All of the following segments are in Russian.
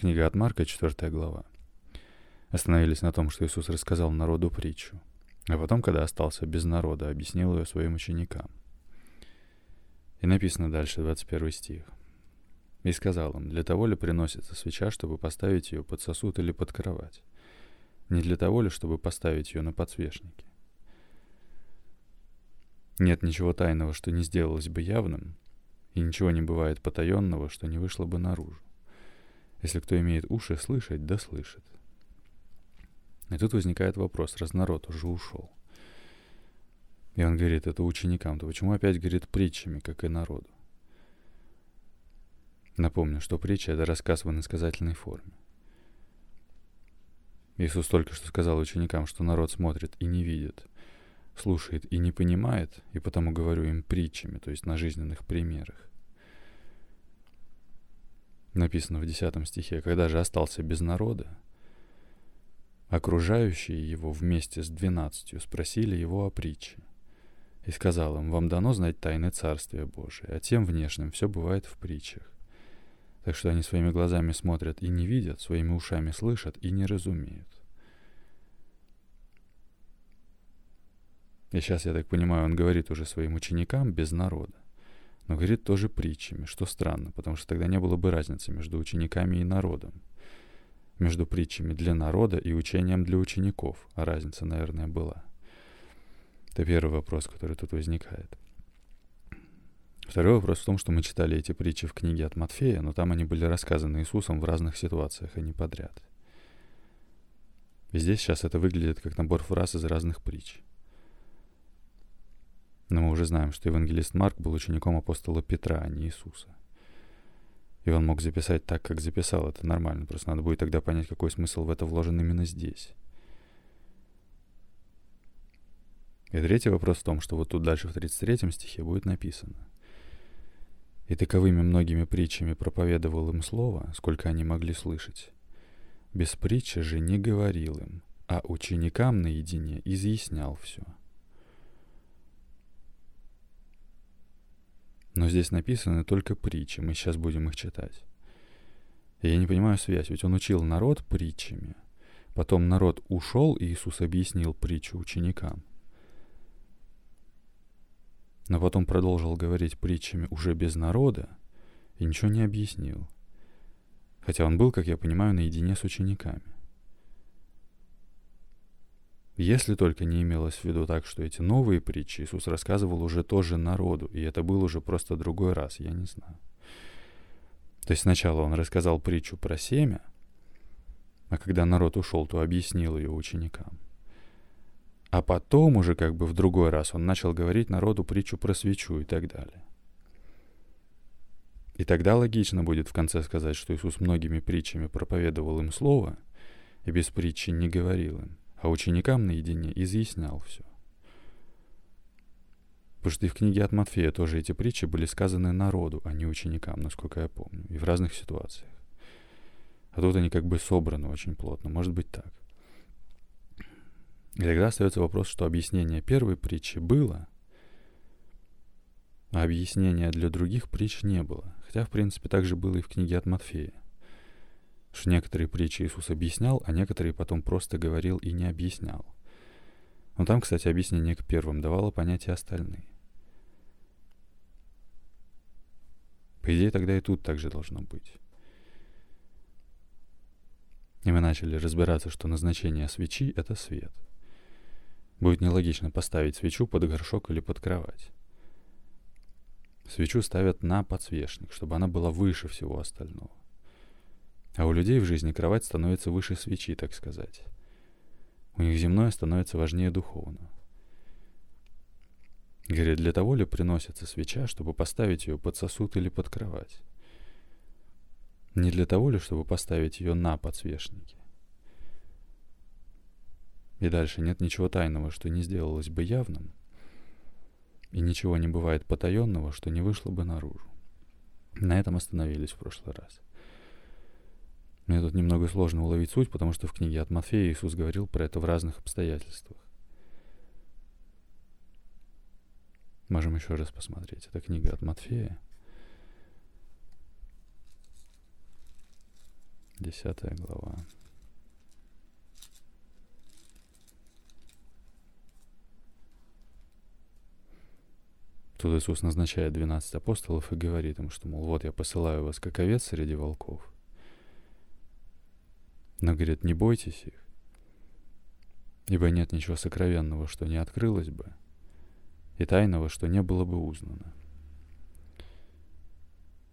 Книга от Марка, 4 глава. Остановились на том, что Иисус рассказал народу притчу, а потом, когда остался без народа, объяснил ее своим ученикам. И написано дальше, 21 стих. «И сказал им, для того ли приносится свеча, чтобы поставить ее под сосуд или под кровать? Не для того ли, чтобы поставить ее на подсвечнике? Нет ничего тайного, что не сделалось бы явным, и ничего не бывает потаенного, что не вышло бы наружу. Если кто имеет уши слышать, да слышит. И тут возникает вопрос, раз народ уже ушел. И он говорит это ученикам, то почему опять говорит притчами, как и народу? Напомню, что притча — это рассказ в иносказательной форме. Иисус только что сказал ученикам, что народ смотрит и не видит, слушает и не понимает, и потому говорю им притчами, то есть на жизненных примерах. Написано в 10 стихе, когда же остался без народа, окружающие его вместе с двенадцатью спросили его о притче. И сказал им, вам дано знать тайны Царствия Божия, а тем внешним все бывает в притчах. Так что они своими глазами смотрят и не видят, своими ушами слышат и не разумеют. И сейчас, я так понимаю, он говорит уже своим ученикам без народа. Но говорит тоже притчами, что странно, потому что тогда не было бы разницы между учениками и народом. Между притчами для народа и учением для учеников. А разница, наверное, была. Это первый вопрос, который тут возникает. Второй вопрос в том, что мы читали эти притчи в книге от Матфея, но там они были рассказаны Иисусом в разных ситуациях, а не подряд. И здесь сейчас это выглядит как набор фраз из разных притч. Но мы уже знаем, что евангелист Марк был учеником апостола Петра, а не Иисуса. И он мог записать так, как записал. Это нормально. Просто надо будет тогда понять, какой смысл в это вложен именно здесь. И третий вопрос в том, что вот тут дальше в 33 стихе будет написано. «И таковыми многими притчами проповедовал им слово, сколько они могли слышать. Без притчи же не говорил им, а ученикам наедине изъяснял все». Но здесь написаны только притчи, мы сейчас будем их читать. И я не понимаю связь, ведь он учил народ притчами. Потом народ ушел, и Иисус объяснил притчу ученикам. Но потом продолжил говорить притчами уже без народа и ничего не объяснил. Хотя он был, как я понимаю, наедине с учениками. Если только не имелось в виду так, что эти новые притчи Иисус рассказывал уже тоже народу, и это был уже просто другой раз, я не знаю. То есть сначала он рассказал притчу про семя, а когда народ ушел, то объяснил ее ученикам. А потом уже как бы в другой раз он начал говорить народу притчу про свечу и так далее. И тогда логично будет в конце сказать, что Иисус многими притчами проповедовал им слово и без притчи не говорил им а ученикам наедине изъяснял все. Потому что и в книге от Матфея тоже эти притчи были сказаны народу, а не ученикам, насколько я помню, и в разных ситуациях. А тут они как бы собраны очень плотно, может быть так. И тогда остается вопрос, что объяснение первой притчи было, а объяснения для других притч не было. Хотя, в принципе, так же было и в книге от Матфея что некоторые притчи Иисус объяснял, а некоторые потом просто говорил и не объяснял. Но там, кстати, объяснение к первым давало понять и остальные. По идее, тогда и тут также должно быть. И мы начали разбираться, что назначение свечи — это свет. Будет нелогично поставить свечу под горшок или под кровать. Свечу ставят на подсвечник, чтобы она была выше всего остального. А у людей в жизни кровать становится выше свечи, так сказать. У них земное становится важнее духовного. Говорит, для того ли приносится свеча, чтобы поставить ее под сосуд или под кровать? Не для того ли, чтобы поставить ее на подсвечнике? И дальше нет ничего тайного, что не сделалось бы явным, и ничего не бывает потаенного, что не вышло бы наружу. На этом остановились в прошлый раз. Мне тут немного сложно уловить суть, потому что в книге от Матфея Иисус говорил про это в разных обстоятельствах. Можем еще раз посмотреть. Это книга от Матфея. Десятая глава. Тут Иисус назначает 12 апостолов и говорит им, что, мол, вот я посылаю вас как овец среди волков. Но, говорит, не бойтесь их, ибо нет ничего сокровенного, что не открылось бы, и тайного, что не было бы узнано.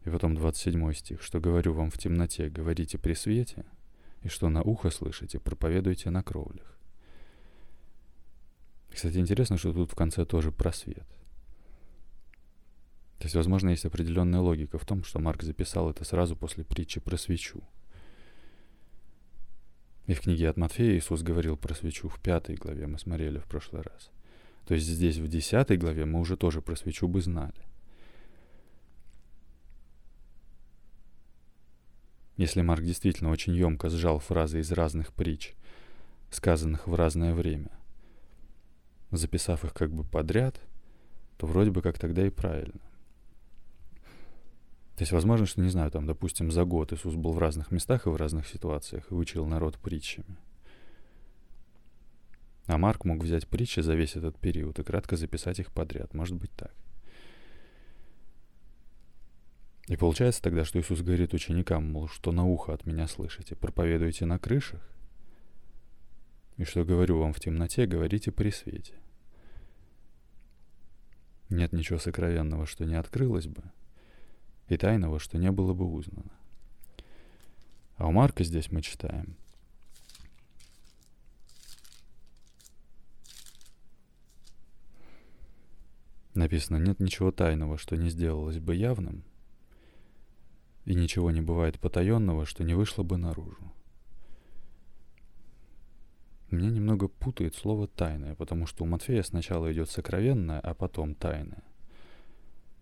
И потом 27 стих, что говорю вам в темноте, говорите при свете, и что на ухо слышите, проповедуйте на кровлях. Кстати, интересно, что тут в конце тоже просвет. То есть, возможно, есть определенная логика в том, что Марк записал это сразу после притчи про свечу. И в книге от Матфея Иисус говорил про свечу в пятой главе, мы смотрели в прошлый раз. То есть здесь в десятой главе мы уже тоже про свечу бы знали. Если Марк действительно очень емко сжал фразы из разных притч, сказанных в разное время, записав их как бы подряд, то вроде бы как тогда и правильно. То есть возможно, что, не знаю, там, допустим, за год Иисус был в разных местах и в разных ситуациях и учил народ притчами. А Марк мог взять притчи за весь этот период и кратко записать их подряд. Может быть так. И получается тогда, что Иисус говорит ученикам, мол, что на ухо от меня слышите, проповедуйте на крышах, и что говорю вам в темноте, говорите при свете. Нет ничего сокровенного, что не открылось бы — и тайного, что не было бы узнано. А у Марка здесь мы читаем. Написано, нет ничего тайного, что не сделалось бы явным, и ничего не бывает потаенного, что не вышло бы наружу. Меня немного путает слово «тайное», потому что у Матфея сначала идет сокровенное, а потом тайное.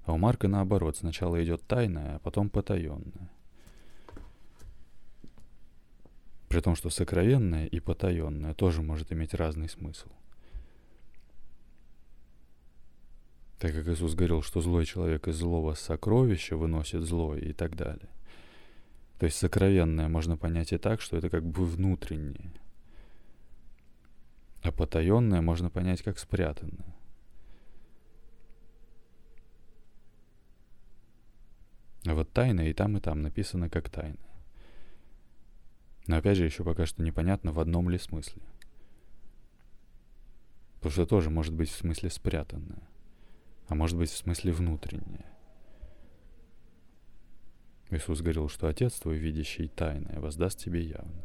А у Марка наоборот, сначала идет тайное, а потом потаенное. При том, что сокровенное и потаенное тоже может иметь разный смысл. Так как Иисус говорил, что злой человек из злого сокровища выносит злое и так далее. То есть сокровенное можно понять и так, что это как бы внутреннее. А потаенное можно понять как спрятанное. А вот тайна и там, и там написано как тайна. Но опять же, еще пока что непонятно, в одном ли смысле. Потому что тоже может быть в смысле спрятанное, а может быть в смысле внутреннее. Иисус говорил, что Отец твой, видящий тайное, воздаст тебе явно.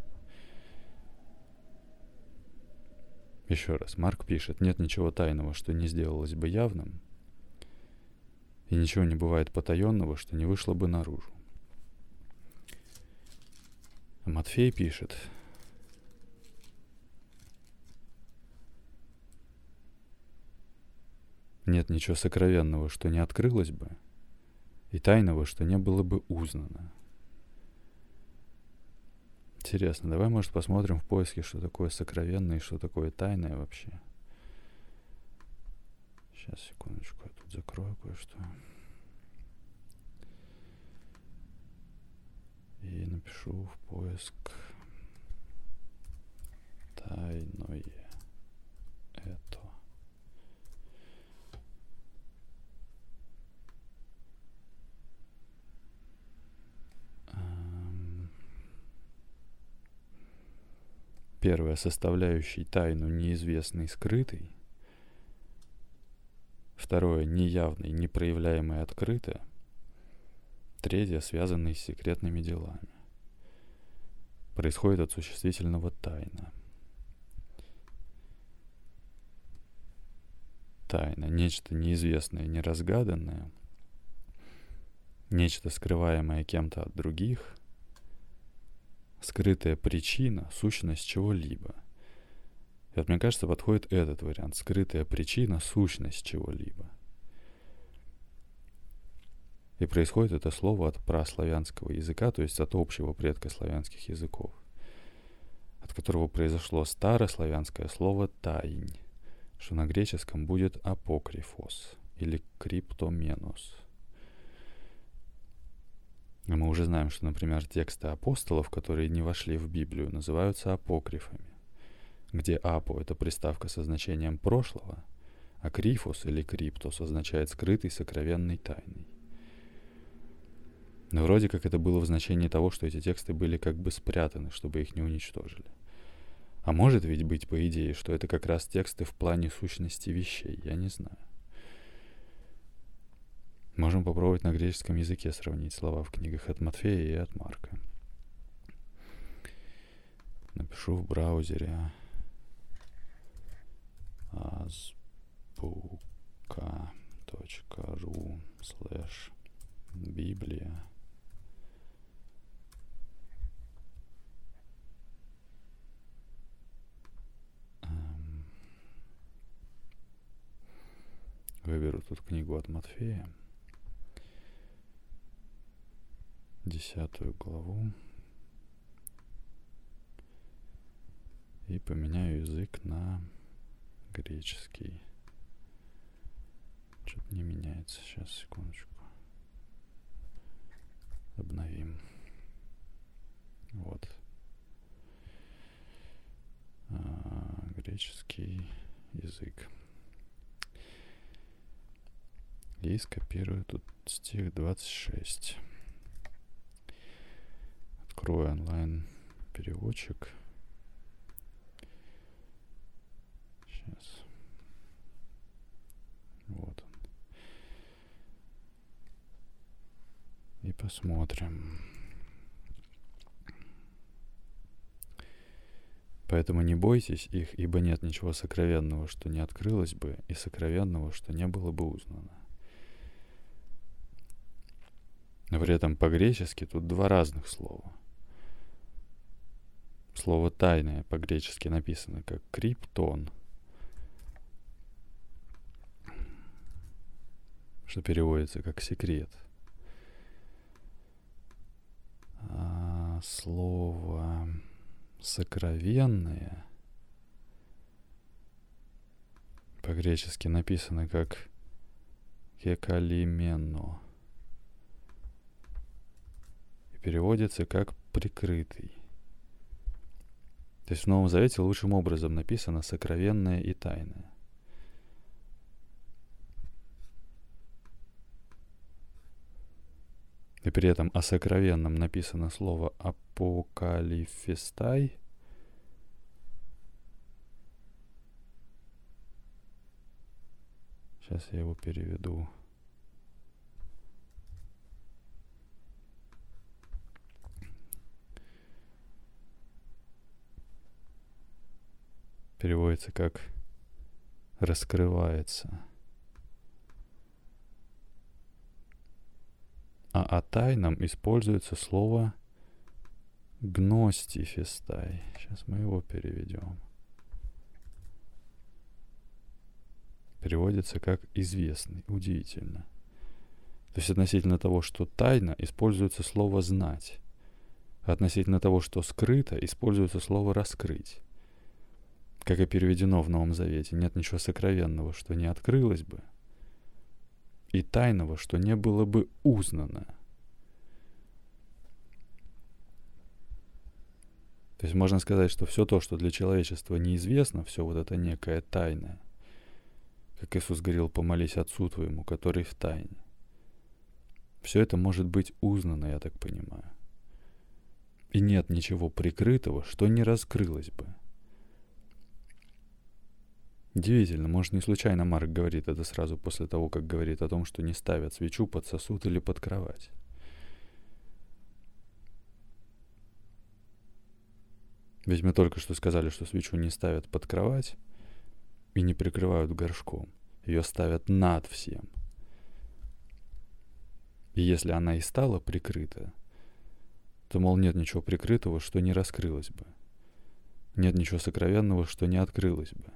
Еще раз, Марк пишет, нет ничего тайного, что не сделалось бы явным, и ничего не бывает потаенного, что не вышло бы наружу. Матфей пишет, нет ничего сокровенного, что не открылось бы, и тайного, что не было бы узнано. Интересно, давай, может, посмотрим в поиске, что такое сокровенное и что такое тайное вообще. Сейчас, секундочку, я тут закрою кое-что. И напишу в поиск тайное это. Первая составляющая тайну неизвестный скрытый – Второе – неявный, непроявляемый открыто. Третье – связанный с секретными делами. Происходит от существительного тайна. Тайна – нечто неизвестное, неразгаданное, нечто скрываемое кем-то от других, скрытая причина, сущность чего-либо – и вот мне кажется, подходит этот вариант. Скрытая причина, сущность чего-либо. И происходит это слово от праславянского языка, то есть от общего предка славянских языков, от которого произошло старославянское слово «таинь», что на греческом будет апокрифос или криптоменос. Мы уже знаем, что, например, тексты апостолов, которые не вошли в Библию, называются апокрифами, где апо — это приставка со значением прошлого, а крифос или криптос означает скрытый, сокровенный, тайный. Но вроде как это было в значении того, что эти тексты были как бы спрятаны, чтобы их не уничтожили. А может ведь быть, по идее, что это как раз тексты в плане сущности вещей, я не знаю. Можем попробовать на греческом языке сравнить слова в книгах от Матфея и от Марка. Напишу в браузере azbuka.ru слэш Библия. Выберу тут книгу от Матфея, десятую главу, и поменяю язык на греческий. Что-то не меняется. Сейчас, секундочку. Обновим. Вот. А, греческий язык. И скопирую тут стих 26. Открою онлайн переводчик. Сейчас. Вот он. И посмотрим. Поэтому не бойтесь их, ибо нет ничего сокровенного, что не открылось бы, и сокровенного, что не было бы узнано. Но при этом по-гречески тут два разных слова. Слово «тайное» по-гречески написано как «криптон», что переводится как «секрет». А слово «сокровенное» по-гречески написано как «кекалимено» переводится как «прикрытый». То есть в Новом Завете лучшим образом написано «сокровенное и тайное». И при этом о сокровенном написано слово «апокалифестай», Сейчас я его переведу. переводится как раскрывается. А о тайном используется слово гностифестай. Сейчас мы его переведем. Переводится как известный. Удивительно. То есть относительно того, что тайна, используется слово знать. Относительно того, что скрыто, используется слово раскрыть как и переведено в Новом Завете, нет ничего сокровенного, что не открылось бы, и тайного, что не было бы узнано. То есть можно сказать, что все то, что для человечества неизвестно, все вот это некое тайное, как Иисус говорил, помолись Отцу твоему, который в тайне. Все это может быть узнано, я так понимаю. И нет ничего прикрытого, что не раскрылось бы. Удивительно, может, не случайно Марк говорит это сразу после того, как говорит о том, что не ставят свечу под сосуд или под кровать. Ведь мы только что сказали, что свечу не ставят под кровать и не прикрывают горшком. Ее ставят над всем. И если она и стала прикрыта, то, мол, нет ничего прикрытого, что не раскрылось бы. Нет ничего сокровенного, что не открылось бы.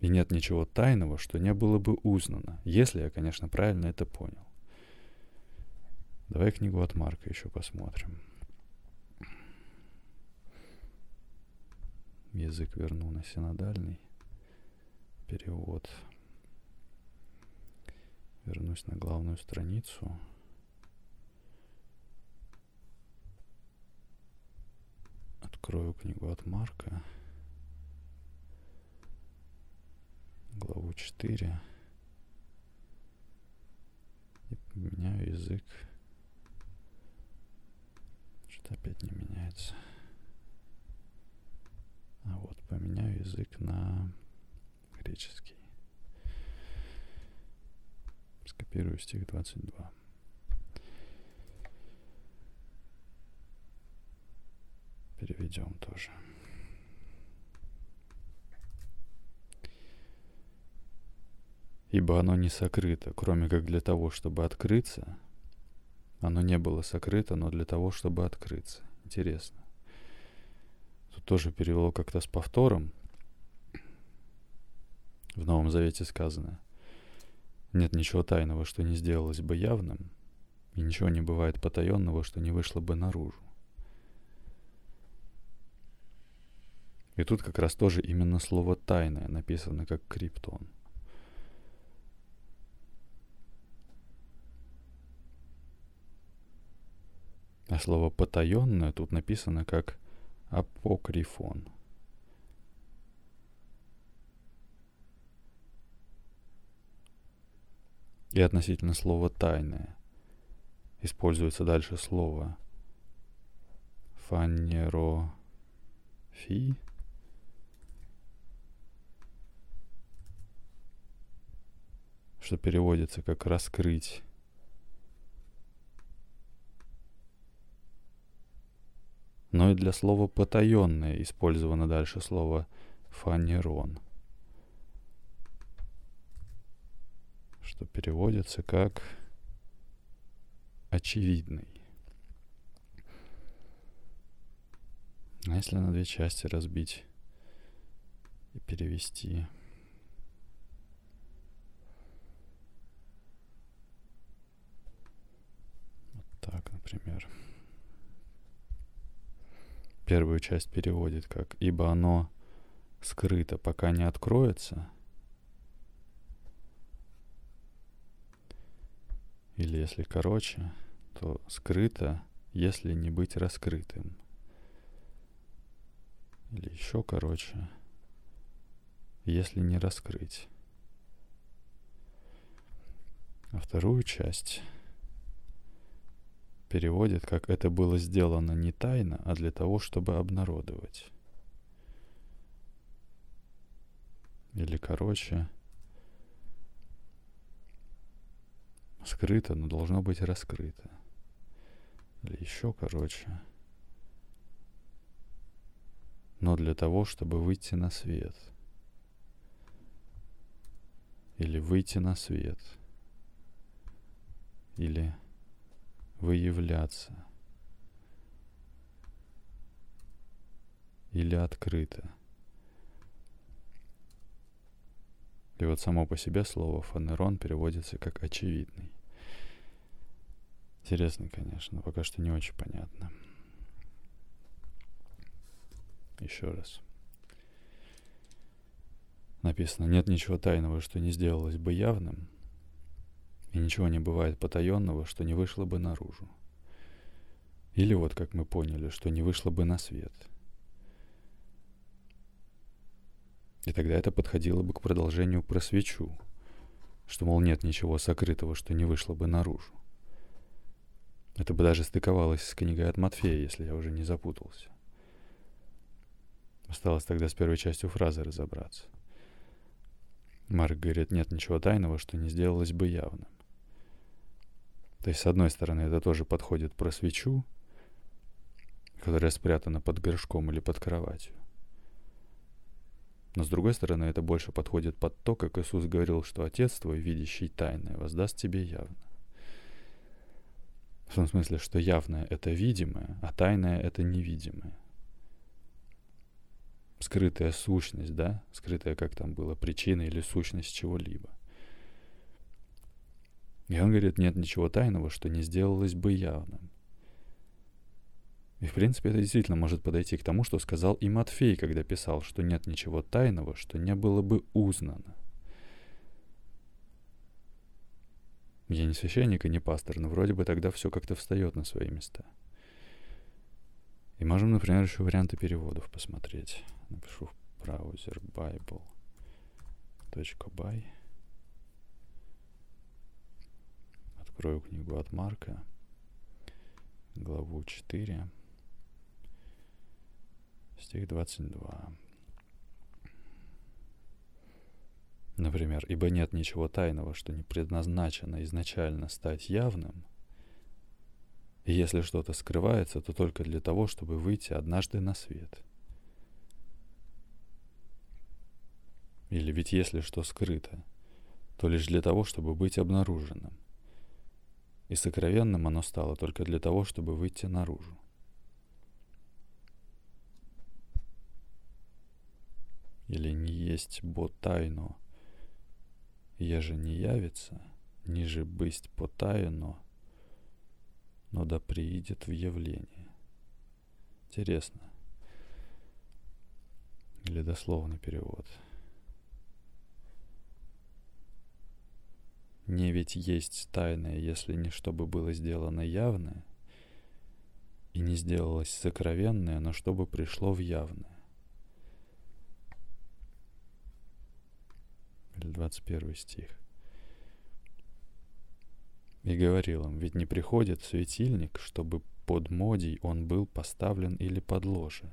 И нет ничего тайного, что не было бы узнано, если я, конечно, правильно это понял. Давай книгу от Марка еще посмотрим. Язык вернул на синодальный. Перевод. Вернусь на главную страницу. Открою книгу от Марка. Главу 4. И поменяю язык. Что-то опять не меняется. А вот поменяю язык на греческий. Скопирую стих 22. Переведем тоже. Ибо оно не сокрыто, кроме как для того, чтобы открыться. Оно не было сокрыто, но для того, чтобы открыться. Интересно. Тут тоже перевело как-то с повтором. В Новом Завете сказано. Нет ничего тайного, что не сделалось бы явным, и ничего не бывает потаенного, что не вышло бы наружу. И тут как раз тоже именно слово «тайное» написано как криптон. А слово «потаенное» тут написано как апокрифон. И относительно слова «тайное» используется дальше слово фанерофи, что переводится как «раскрыть». Но и для слова «потаенное» использовано дальше слово «фанерон», что переводится как «очевидный». А если на две части разбить и перевести – Так, например, первую часть переводит как «ибо оно скрыто, пока не откроется». Или если короче, то скрыто, если не быть раскрытым. Или еще короче, если не раскрыть. А вторую часть переводит, как это было сделано не тайно, а для того, чтобы обнародовать. Или короче, скрыто, но должно быть раскрыто. Или еще короче. Но для того, чтобы выйти на свет. Или выйти на свет. Или выявляться или открыто. И вот само по себе слово фанерон переводится как очевидный. Интересно, конечно, пока что не очень понятно. Еще раз. Написано, нет ничего тайного, что не сделалось бы явным – и ничего не бывает потаенного, что не вышло бы наружу. Или вот, как мы поняли, что не вышло бы на свет. И тогда это подходило бы к продолжению про свечу, что, мол, нет ничего сокрытого, что не вышло бы наружу. Это бы даже стыковалось с книгой от Матфея, если я уже не запутался. Осталось тогда с первой частью фразы разобраться. Марк говорит, нет ничего тайного, что не сделалось бы явным. То есть, с одной стороны, это тоже подходит про свечу, которая спрятана под горшком или под кроватью. Но с другой стороны, это больше подходит под то, как Иисус говорил, что Отец твой, видящий тайное, воздаст тебе явно. В том смысле, что явное — это видимое, а тайное — это невидимое. Скрытая сущность, да? Скрытая, как там было, причина или сущность чего-либо. И он говорит, нет ничего тайного, что не сделалось бы явным. И в принципе это действительно может подойти к тому, что сказал и Матфей, когда писал, что нет ничего тайного, что не было бы узнано. Я не священник и не пастор, но вроде бы тогда все как-то встает на свои места. И можем, например, еще варианты переводов посмотреть. Напишу в браузер bible.by. Открою книгу от Марка, главу 4, стих 22. Например, «Ибо нет ничего тайного, что не предназначено изначально стать явным, и если что-то скрывается, то только для того, чтобы выйти однажды на свет». Или ведь если что скрыто, то лишь для того, чтобы быть обнаруженным. И сокровенным оно стало только для того, чтобы выйти наружу. Или не есть бо тайно, еже не явится, ниже бысть потаяно, но да приидет в явление. Интересно. Или дословный перевод. Не ведь есть тайное, если не чтобы было сделано явное, и не сделалось сокровенное, но чтобы пришло в явное. или 21 стих. И говорил им, ведь не приходит светильник, чтобы под модий он был поставлен или под ложе.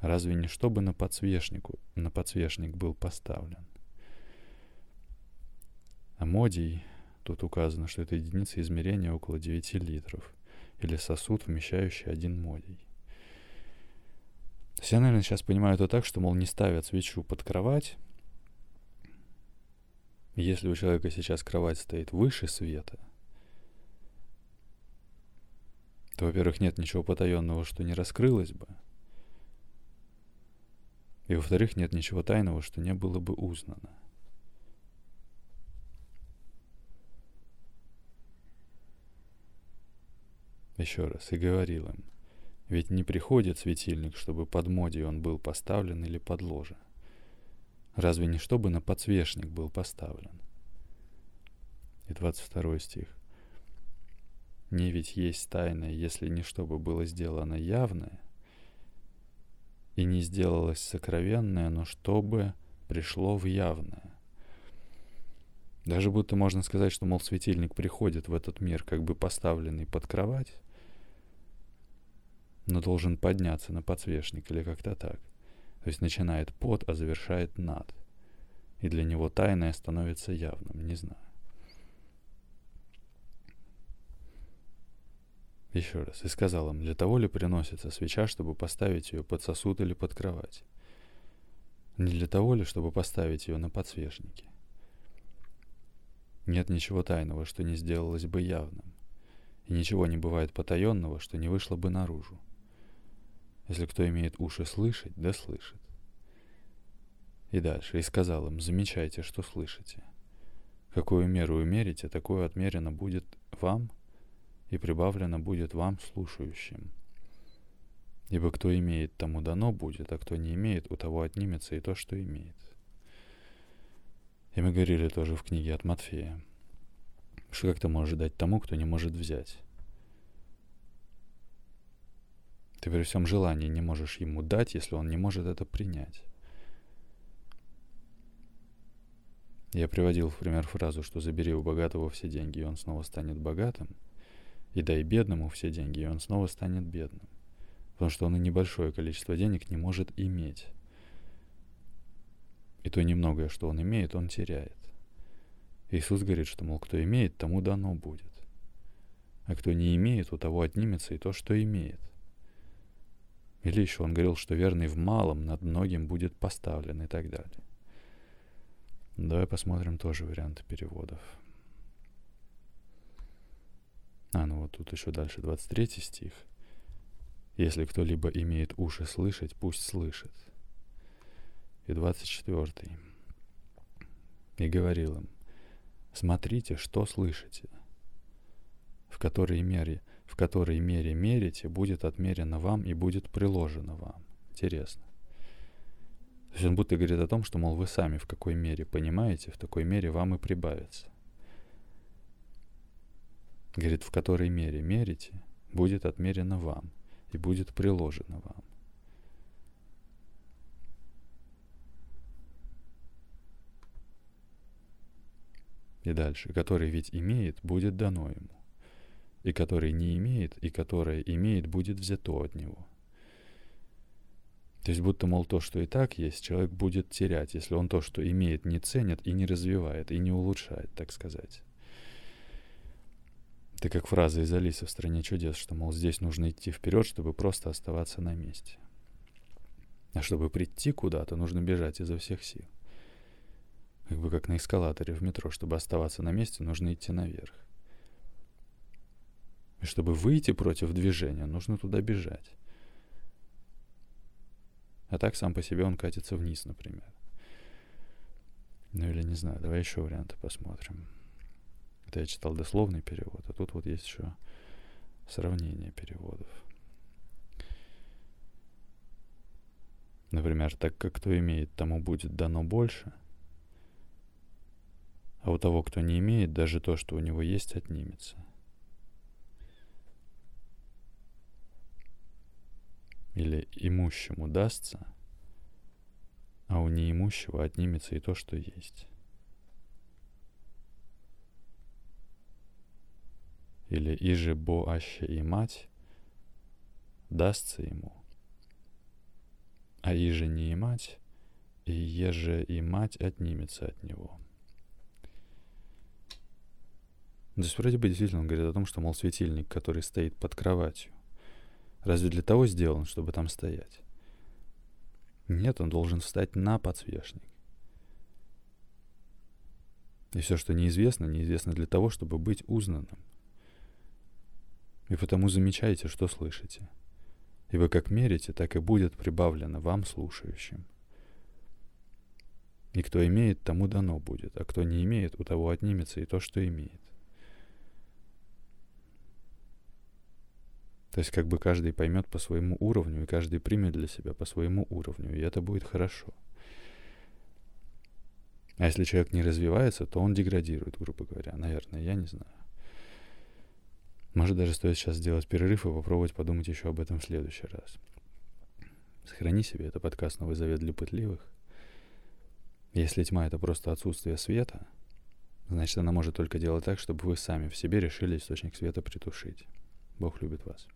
Разве не чтобы на подсвечнику, на подсвечник был поставлен? А модий, тут указано, что это единица измерения около 9 литров, или сосуд, вмещающий один модий. Все, наверное, сейчас понимают это так, что, мол, не ставят свечу под кровать, если у человека сейчас кровать стоит выше света, то, во-первых, нет ничего потаенного, что не раскрылось бы. И, во-вторых, нет ничего тайного, что не было бы узнано. Еще раз, и говорил им, ведь не приходит светильник, чтобы под модей он был поставлен или под ложе. Разве не чтобы на подсвечник был поставлен? И 22 стих. Не ведь есть тайное, если не чтобы было сделано явное, и не сделалось сокровенное, но чтобы пришло в явное. Даже будто можно сказать, что, мол, светильник приходит в этот мир, как бы поставленный под кровать, но должен подняться на подсвечник или как-то так – то есть начинает под, а завершает над. И для него тайное становится явным, не знаю. Еще раз. И сказал им, для того ли приносится свеча, чтобы поставить ее под сосуд или под кровать? Не для того ли, чтобы поставить ее на подсвечнике? Нет ничего тайного, что не сделалось бы явным. И ничего не бывает потаенного, что не вышло бы наружу. Если кто имеет уши слышать, да слышит. И дальше. И сказал им, замечайте, что слышите. Какую меру умерите, такое отмерено будет вам, и прибавлено будет вам слушающим. Ибо кто имеет, тому дано будет, а кто не имеет, у того отнимется и то, что имеет. И мы говорили тоже в книге от Матфея, что как ты можешь дать тому, кто не может взять. Ты при всем желании не можешь ему дать, если он не может это принять. Я приводил в пример фразу, что забери у богатого все деньги, и он снова станет богатым, и дай бедному все деньги, и он снова станет бедным. Потому что он и небольшое количество денег не может иметь. И то немногое, что он имеет, он теряет. Иисус говорит, что, мол, кто имеет, тому дано будет. А кто не имеет, у того отнимется и то, что имеет – или еще он говорил, что верный в малом над многим будет поставлен и так далее. Давай посмотрим тоже варианты переводов. А, ну вот тут еще дальше 23 стих. Если кто-либо имеет уши слышать, пусть слышит. И 24. И говорил им, смотрите, что слышите, в которой мере – в которой мере мерите, будет отмерено вам и будет приложено вам. Интересно. То есть он будто говорит о том, что, мол, вы сами в какой мере понимаете, в такой мере вам и прибавится. Говорит, в которой мере мерите, будет отмерено вам. и будет приложено вам. И дальше, который ведь имеет, будет дано ему. И который не имеет, и которое имеет, будет взято от него. То есть будто, мол, то, что и так есть, человек будет терять, если он то, что имеет, не ценит и не развивает, и не улучшает, так сказать. Это как фраза из Алисы в «Стране чудес», что, мол, здесь нужно идти вперед, чтобы просто оставаться на месте. А чтобы прийти куда-то, нужно бежать изо всех сил. Как бы как на эскалаторе в метро. Чтобы оставаться на месте, нужно идти наверх. И чтобы выйти против движения, нужно туда бежать. А так сам по себе он катится вниз, например. Ну или не знаю, давай еще варианты посмотрим. Это я читал дословный перевод, а тут вот есть еще сравнение переводов. Например, так как кто имеет, тому будет дано больше – а у того, кто не имеет, даже то, что у него есть, отнимется. Или имущему дастся, а у неимущего отнимется и то, что есть. Или иже бо аще и мать дастся ему, а иже не и мать, и еже и мать отнимется от него. То есть вроде бы действительно он говорит о том, что, мол, светильник, который стоит под кроватью, разве для того сделан, чтобы там стоять? Нет, он должен встать на подсвечник. И все, что неизвестно, неизвестно для того, чтобы быть узнанным. И потому замечайте, что слышите. И вы как мерите, так и будет прибавлено вам, слушающим. И кто имеет, тому дано будет, а кто не имеет, у того отнимется и то, что имеет. То есть как бы каждый поймет по своему уровню, и каждый примет для себя по своему уровню, и это будет хорошо. А если человек не развивается, то он деградирует, грубо говоря. Наверное, я не знаю. Может, даже стоит сейчас сделать перерыв и попробовать подумать еще об этом в следующий раз. Сохрани себе, это подкаст «Новый завет для пытливых». Если тьма — это просто отсутствие света, значит, она может только делать так, чтобы вы сами в себе решили источник света притушить. Бог любит вас.